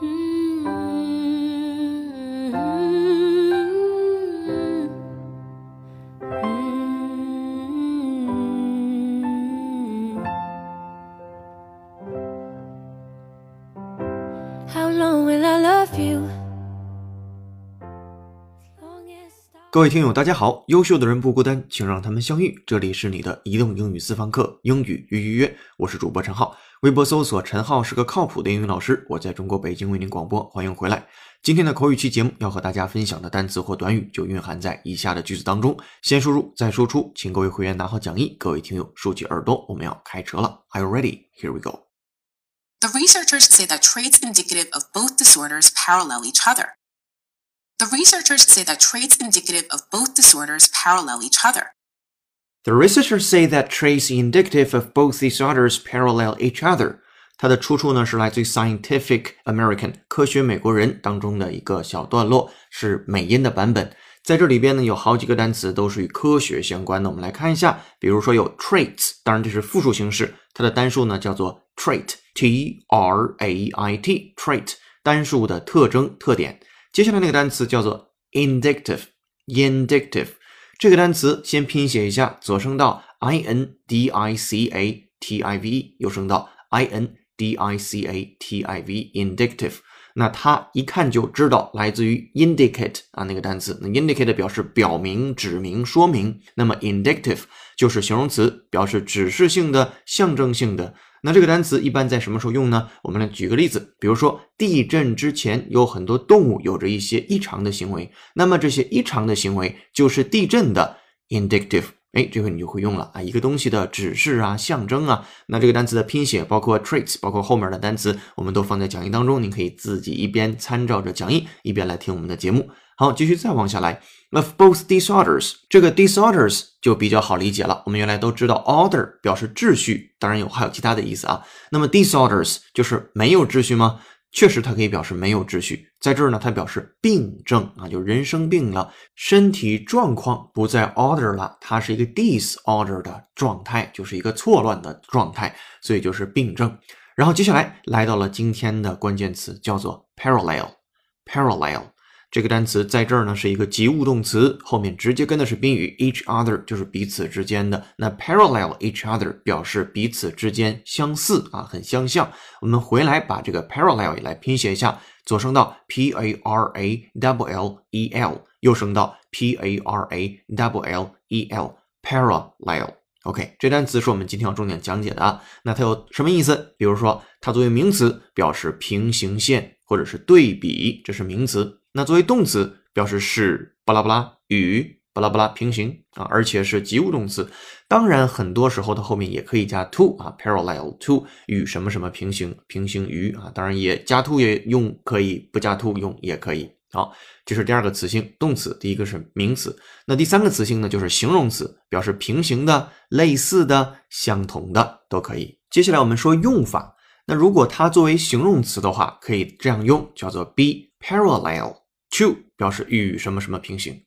Hmm. 各位听友，大家好！优秀的人不孤单，请让他们相遇。这里是你的移动英语私房课，英语预预约，我是主播陈浩。微博搜索“陈浩”是个靠谱的英语老师。我在中国北京为您广播，欢迎回来。今天的口语期节目要和大家分享的单词或短语就蕴含在以下的句子当中。先输入，再输出，请各位会员拿好讲义。各位听友竖起耳朵，我们要开车了。Are you ready? Here we go. The researchers say that traits indicative of both disorders parallel each other. The researchers say that traits indicative of both disorders parallel each other. The researchers say that traits indicative of both disorders parallel each other. 它的出处呢是来自于 Scientific American 科学美国人当中的一个小段落，是美音的版本。在这里边呢有好几个单词都是与科学相关的，我们来看一下。比如说有 traits，当然这是复数形式，它的单数呢叫做 trait，t r a i t，trait 单数的特征特点。 接下来那个单词叫做 indicative，indicative 这个单词先拼写一下，左声道 i n d i c a t i v e，右声道 i n d i c a t i v e，indicative。那它一看就知道来自于 indicate 啊那个单词，那 indicate 表示表明、指明、说明，那么 indicative 就是形容词，表示指示性的、象征性的。那这个单词一般在什么时候用呢？我们来举个例子，比如说地震之前有很多动物有着一些异常的行为，那么这些异常的行为就是地震的 indicative。哎，这回你就会用了啊，一个东西的指示啊、象征啊。那这个单词的拼写，包括 traits，包括后面的单词，我们都放在讲义当中，您可以自己一边参照着讲义，一边来听我们的节目。好，继续再往下来。Of both disorders，这个 disorders 就比较好理解了。我们原来都知道 order 表示秩序，当然有还有其他的意思啊。那么 disorders 就是没有秩序吗？确实，它可以表示没有秩序。在这儿呢，它表示病症啊，就人生病了，身体状况不在 order 了，它是一个 disorder 的状态，就是一个错乱的状态，所以就是病症。然后接下来来到了今天的关键词，叫做 parallel，parallel。这个单词在这儿呢是一个及物动词，后面直接跟的是宾语 each other，就是彼此之间的。那 parallel each other 表示彼此之间相似啊，很相像。我们回来把这个 parallel 来拼写一下，左声道 p a r a w l e l，右声道 p a r a w l e l，parallel。OK，这单词是我们今天要重点讲解的啊。那它有什么意思？比如说，它作为名词表示平行线或者是对比，这是名词。那作为动词，表示是巴拉巴拉与巴拉巴拉平行啊，而且是及物动词。当然，很多时候它后面也可以加 to 啊，parallel to 与什么什么平行，平行于啊。当然也加 to 也用可以，不加 to 用也可以。好，这是第二个词性，动词。第一个是名词。那第三个词性呢，就是形容词，表示平行的、类似的、相同的都可以。接下来我们说用法。那如果它作为形容词的话，可以这样用，叫做 be。Parallel to 表示与什么什么平行。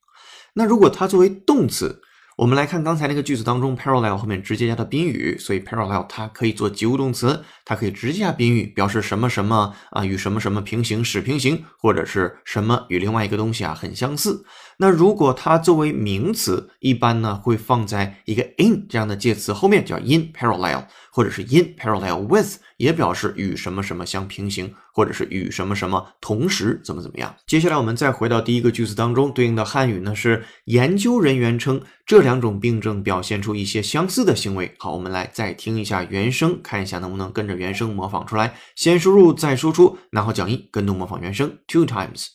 那如果它作为动词，我们来看刚才那个句子当中，parallel 后面直接加的宾语，所以 parallel 它可以做及物动词，它可以直接加宾语，表示什么什么啊与什么什么平行，使平行，或者是什么与另外一个东西啊很相似。那如果它作为名词，一般呢会放在一个 in 这样的介词后面，叫 in parallel，或者是 in parallel with，也表示与什么什么相平行，或者是与什么什么同时怎么怎么样。接下来我们再回到第一个句子当中，对应的汉语呢是研究人员称这两种病症表现出一些相似的行为。好，我们来再听一下原声，看一下能不能跟着原声模仿出来。先输入再输出，拿好讲义，跟读模仿原声 two times。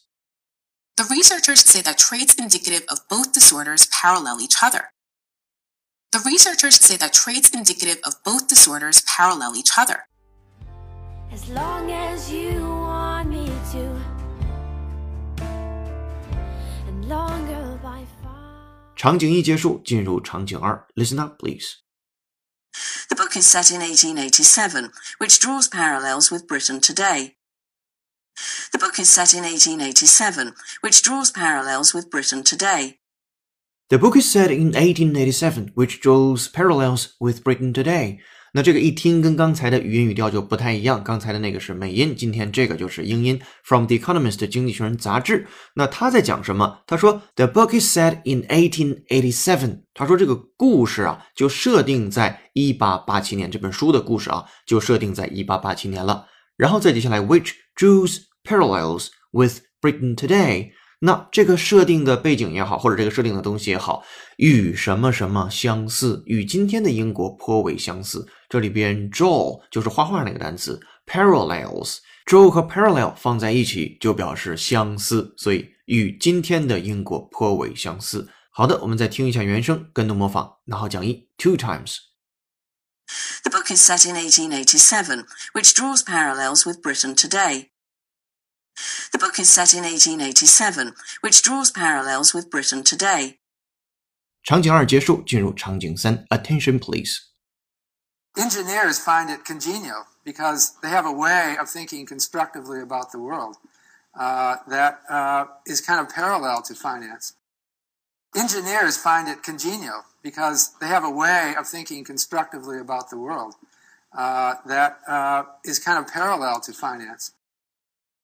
The researchers say that traits indicative of both disorders parallel each other. The researchers say that traits indicative of both disorders parallel each other. As long as you want me to, and longer by far. 场景一结束，进入场景二。Listen up, please. The book is set in 1887, which draws parallels with Britain today. The book is set in 1887, which draws parallels with Britain today. The book is set in 1887, which draws parallels with Britain today. 那这个一听跟刚才的语音语调就不太一样，刚才的那个是美音，今天这个就是英音。From The Economist 经济学人杂志，那他在讲什么？他说，The book is set in 1887。他说这个故事啊，就设定在1887年。这本书的故事啊，就设定在1887年了。然后再接下来，which draws parallels with Britain today。那这个设定的背景也好，或者这个设定的东西也好，与什么什么相似，与今天的英国颇为相似。这里边 draw 就是画画那个单词，parallels，draw 和 parallel 放在一起就表示相似，所以与今天的英国颇为相似。好的，我们再听一下原声，跟读模仿，拿好讲义 two times。The book is set in 1887, which draws parallels with Britain today. The book is set in 1887, which draws parallels with Britain today. 场景二结束，进入场景三。Attention, please. Engineers find it congenial because they have a way of thinking constructively about the world uh, that uh, is kind of parallel to finance. Engineers find it congenial because they have a way of thinking constructively about the world uh, that uh, is kind of parallel to finance.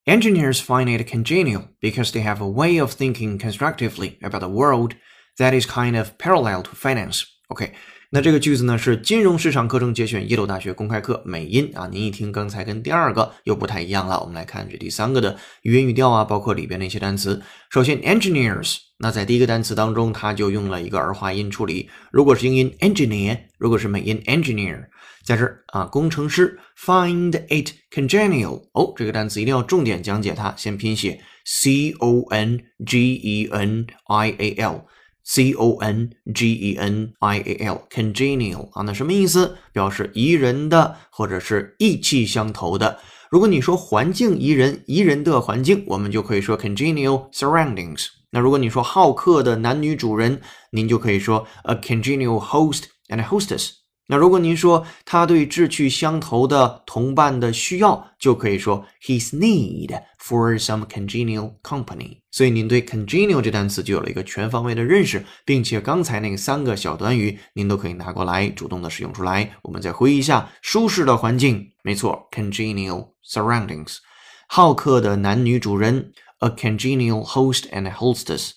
Engineers find it congenial because they have a way of thinking constructively about the world that is kind of parallel to finance. OK，那这个句子呢是金融市场课程节选耶鲁大学公开课美音啊。您一听刚才跟第二个又不太一样了。我们来看这第三个的语音语调啊，包括里边的一些单词。首先，engineers，那在第一个单词当中，它就用了一个儿化音处理。如果是英音 engineer，如果是美音 engineer。在这儿啊，工程师 find it congenial 哦，这个单词一定要重点讲解它。先拼写 c o n g e n i a l C o n g e n i a l，congenial 啊，那什么意思？表示宜人的，或者是意气相投的。如果你说环境宜人，宜人的环境，我们就可以说 congenial surroundings。那如果你说好客的男女主人，您就可以说 a congenial host and hostess。那如果您说他对志趣相投的同伴的需要，就可以说 his need for some congenial company。所以您对 congenial 这单词就有了一个全方位的认识，并且刚才那三个小短语您都可以拿过来主动的使用出来。我们再回忆一下舒适的环境，没错，congenial surroundings。好客的男女主人，a congenial host and hostess。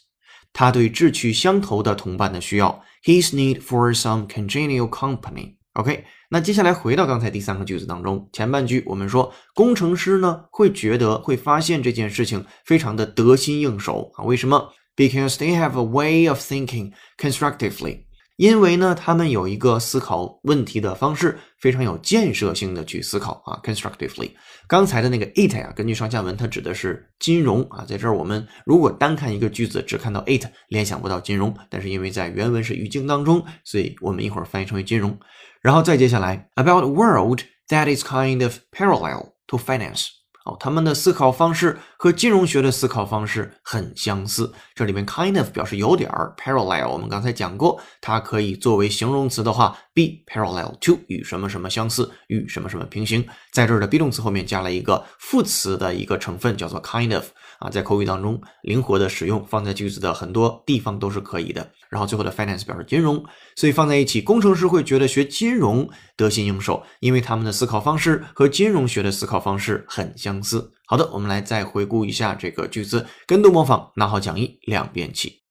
他对志趣相投的同伴的需要。His need for some congenial company. OK，那接下来回到刚才第三个句子当中，前半句我们说工程师呢会觉得会发现这件事情非常的得心应手啊？为什么？Because they have a way of thinking constructively. 因为呢，他们有一个思考问题的方式，非常有建设性的去思考啊，constructively。刚才的那个 it 呀，根据上下文，它指的是金融啊。在这儿，我们如果单看一个句子，只看到 it，联想不到金融。但是因为在原文是语境当中，所以我们一会儿翻译成为金融。然后再接下来，about a world that is kind of parallel to finance。哦，他们的思考方式和金融学的思考方式很相似。这里面 kind of 表示有点儿，parallel 我们刚才讲过，它可以作为形容词的话，be parallel to 与什么什么相似，与什么什么平行。在这儿的 be 动词后面加了一个副词的一个成分，叫做 kind of。啊，在口语当中灵活的使用，放在句子的很多地方都是可以的。然后最后的 finance 表示金融，所以放在一起，工程师会觉得学金融得心应手，因为他们的思考方式和金融学的思考方式很相似。好的，我们来再回顾一下这个句子，跟读模仿，拿好讲义，两遍起。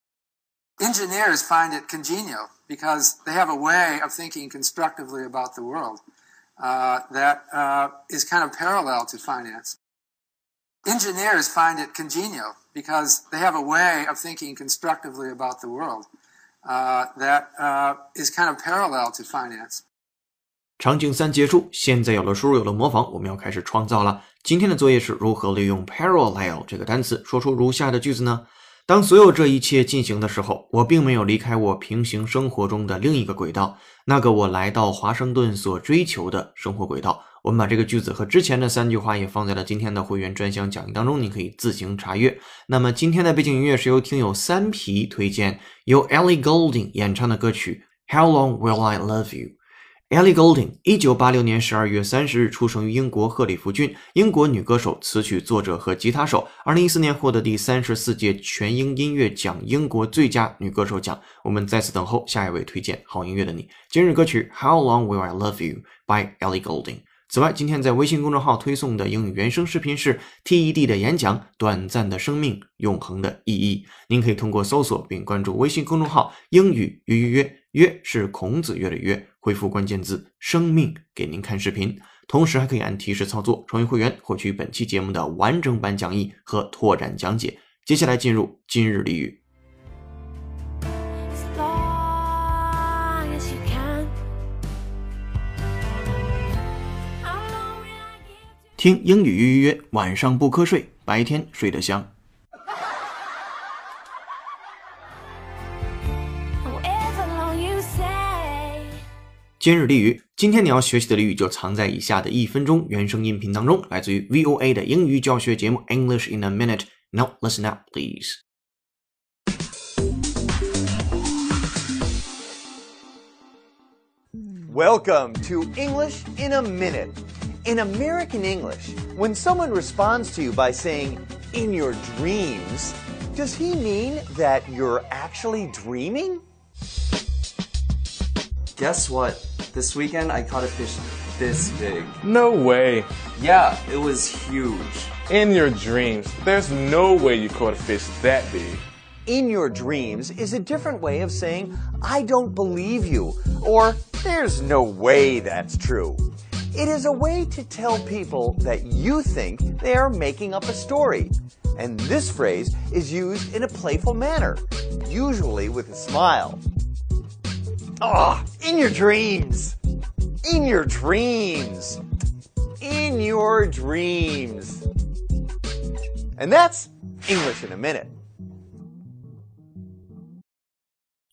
Engineers find it congenial because they have a way of thinking constructively about the world uh, that uh, is kind of parallel to finance. Engineers find it congenial because they have a way of thinking constructively about the world uh, that uh, is kind of parallel to finance. 场景三结束，现在有了输入，有了模仿，我们要开始创造了。今天的作业是如何利用 parallel 这个单词说出如下的句子呢？ 当所有这一切进行的时候，我并没有离开我平行生活中的另一个轨道，那个我来到华盛顿所追求的生活轨道。我们把这个句子和之前的三句话也放在了今天的会员专享讲义当中，你可以自行查阅。那么今天的背景音乐是由听友三皮推荐，由 Ellie Golding 演唱的歌曲《How Long Will I Love You》。Ellie Goulding，一九八六年十二月三十日出生于英国赫里夫郡，英国女歌手、词曲作者和吉他手。二零一四年获得第三十四届全英音乐奖英国最佳女歌手奖。我们在此等候下一位推荐好音乐的你。今日歌曲《How Long Will I Love You》by Ellie Goulding。此外，今天在微信公众号推送的英语原声视频是 TED 的演讲《短暂的生命，永恒的意义》。您可以通过搜索并关注微信公众号“英语约约约”，约是孔子约的约，回复关键字“生命”给您看视频。同时还可以按提示操作，成为会员获取本期节目的完整版讲义和拓展讲解。接下来进入今日俚语。听英语预约约，晚上不瞌睡，白天睡得香。今日俚语，今天你要学习的俚语就藏在以下的一分钟原声音频当中，来自于 VOA 的英语教学节目 English in a Minute。Now listen up, please. Welcome to English in a Minute. In American English, when someone responds to you by saying, in your dreams, does he mean that you're actually dreaming? Guess what? This weekend I caught a fish this big. No way. Yeah, it was huge. In your dreams, there's no way you caught a fish that big. In your dreams is a different way of saying, I don't believe you, or there's no way that's true. It is a way to tell people that you think they are making up a story. And this phrase is used in a playful manner, usually with a smile. Ah, in your dreams! In your dreams! In your dreams! And that's English in a minute.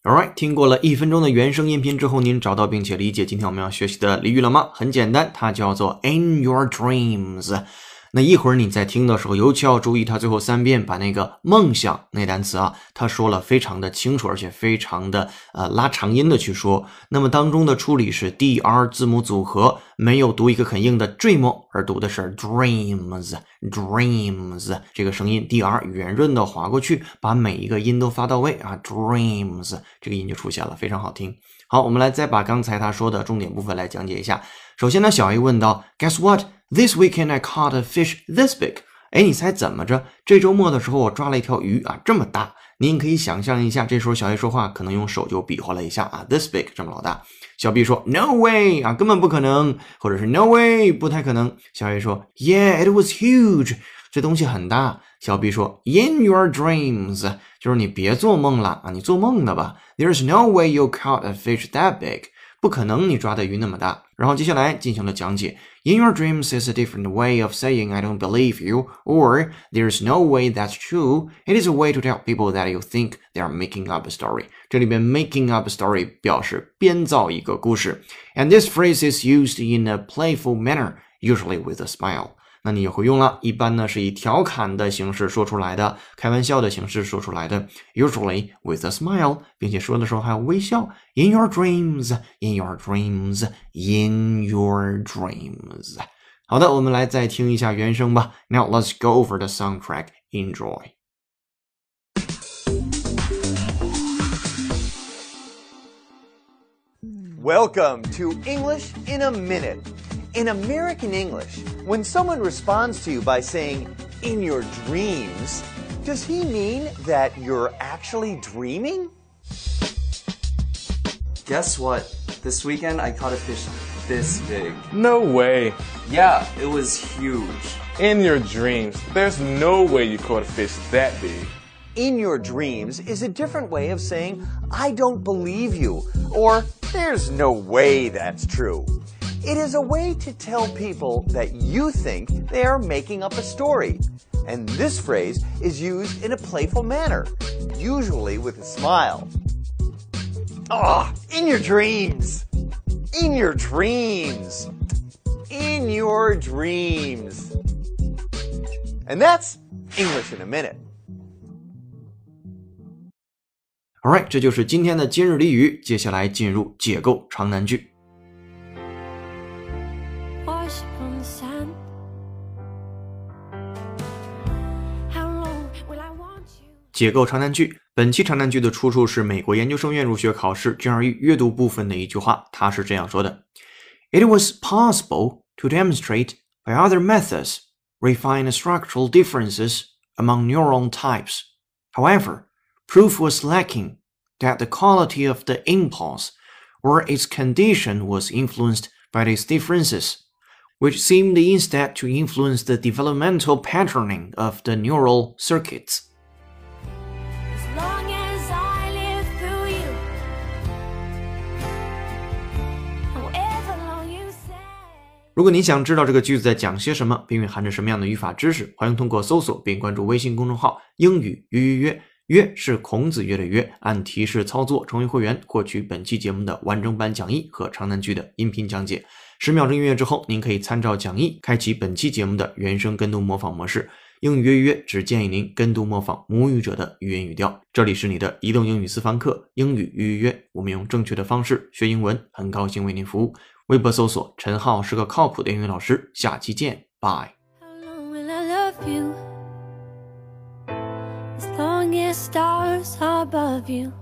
Alright，听过了一分钟的原声音频之后，您找到并且理解今天我们要学习的俚语了吗？很简单，它叫做 In your dreams。 那一会儿你在听的时候，尤其要注意，它最后三遍把那个梦想那单词啊，他说了非常的清楚，而且非常的呃拉长音的去说。那么当中的处理是 d r 字母组合，没有读一个很硬的 dream，而读的是 dreams dreams 这个声音 d r 圆润的划过去，把每一个音都发到位啊，dreams 这个音就出现了，非常好听。好，我们来再把刚才他说的重点部分来讲解一下。首先呢，小 A 问到，Guess what? This weekend I caught a fish this big. 哎，你猜怎么着？这周末的时候我抓了一条鱼啊，这么大。您可以想象一下，这时候小 A 说话可能用手就比划了一下啊，this big 这么老大。小 B 说 No way 啊，根本不可能，或者是 No way 不太可能。小 A 说 Yeah, it was huge. 这东西很大。小 B 说 In your dreams，就是你别做梦了啊，你做梦呢吧。There's no way you caught a fish that big. 不可能你抓的鱼那么大。然后接下来进行了讲解。In your dreams is a different way of saying I don't believe you, or there's no way that's true. It is a way to tell people that you think they are making up a story. 这里边 making up a story 表示编造一个故事。And this phrase is used in a playful manner, usually with a smile. 那你也会用了，一般呢是以调侃的形式说出来的，开玩笑的形式说出来的，usually with a smile，并且说的时候还要微笑。In your dreams, in your dreams, in your dreams。好的，我们来再听一下原声吧。Now let's go over the soundtrack. Enjoy. Welcome to English in a Minute. In American English, when someone responds to you by saying, in your dreams, does he mean that you're actually dreaming? Guess what? This weekend I caught a fish this big. No way. Yeah, it was huge. In your dreams, there's no way you caught a fish that big. In your dreams is a different way of saying, I don't believe you, or there's no way that's true. It is a way to tell people that you think they are making up a story. And this phrase is used in a playful manner, usually with a smile. Ah, in your dreams! In your dreams! In your dreams! And that's English in a minute. Alright，这就是今天的今日俚语。接下来进入解构长难句。 解构长难句。本期长难句的出处是美国研究生院入学考试 GRE 阅读部分的一句话，它是这样说的：It was possible to demonstrate by other methods refine the structural differences among neuron types. However, proof was lacking that the quality of the impulse or its condition was influenced by these differences, which seemed instead to influence the developmental patterning of the neural circuits. 如果您想知道这个句子在讲些什么，并蕴含着什么样的语法知识，欢迎通过搜索并关注微信公众号“英语约约约”，约是孔子约的约，按提示操作成为会员，获取本期节目的完整版讲义和长难句的音频讲解。十秒钟音乐之后，您可以参照讲义开启本期节目的原声跟读模仿模式。英语约约只建议您跟读模仿母语者的语言语调。这里是你的移动英语私房课，英语约约约，我们用正确的方式学英文，很高兴为您服务。微博搜索陈浩是个靠谱的英语老师，下期见，拜。Stars above you.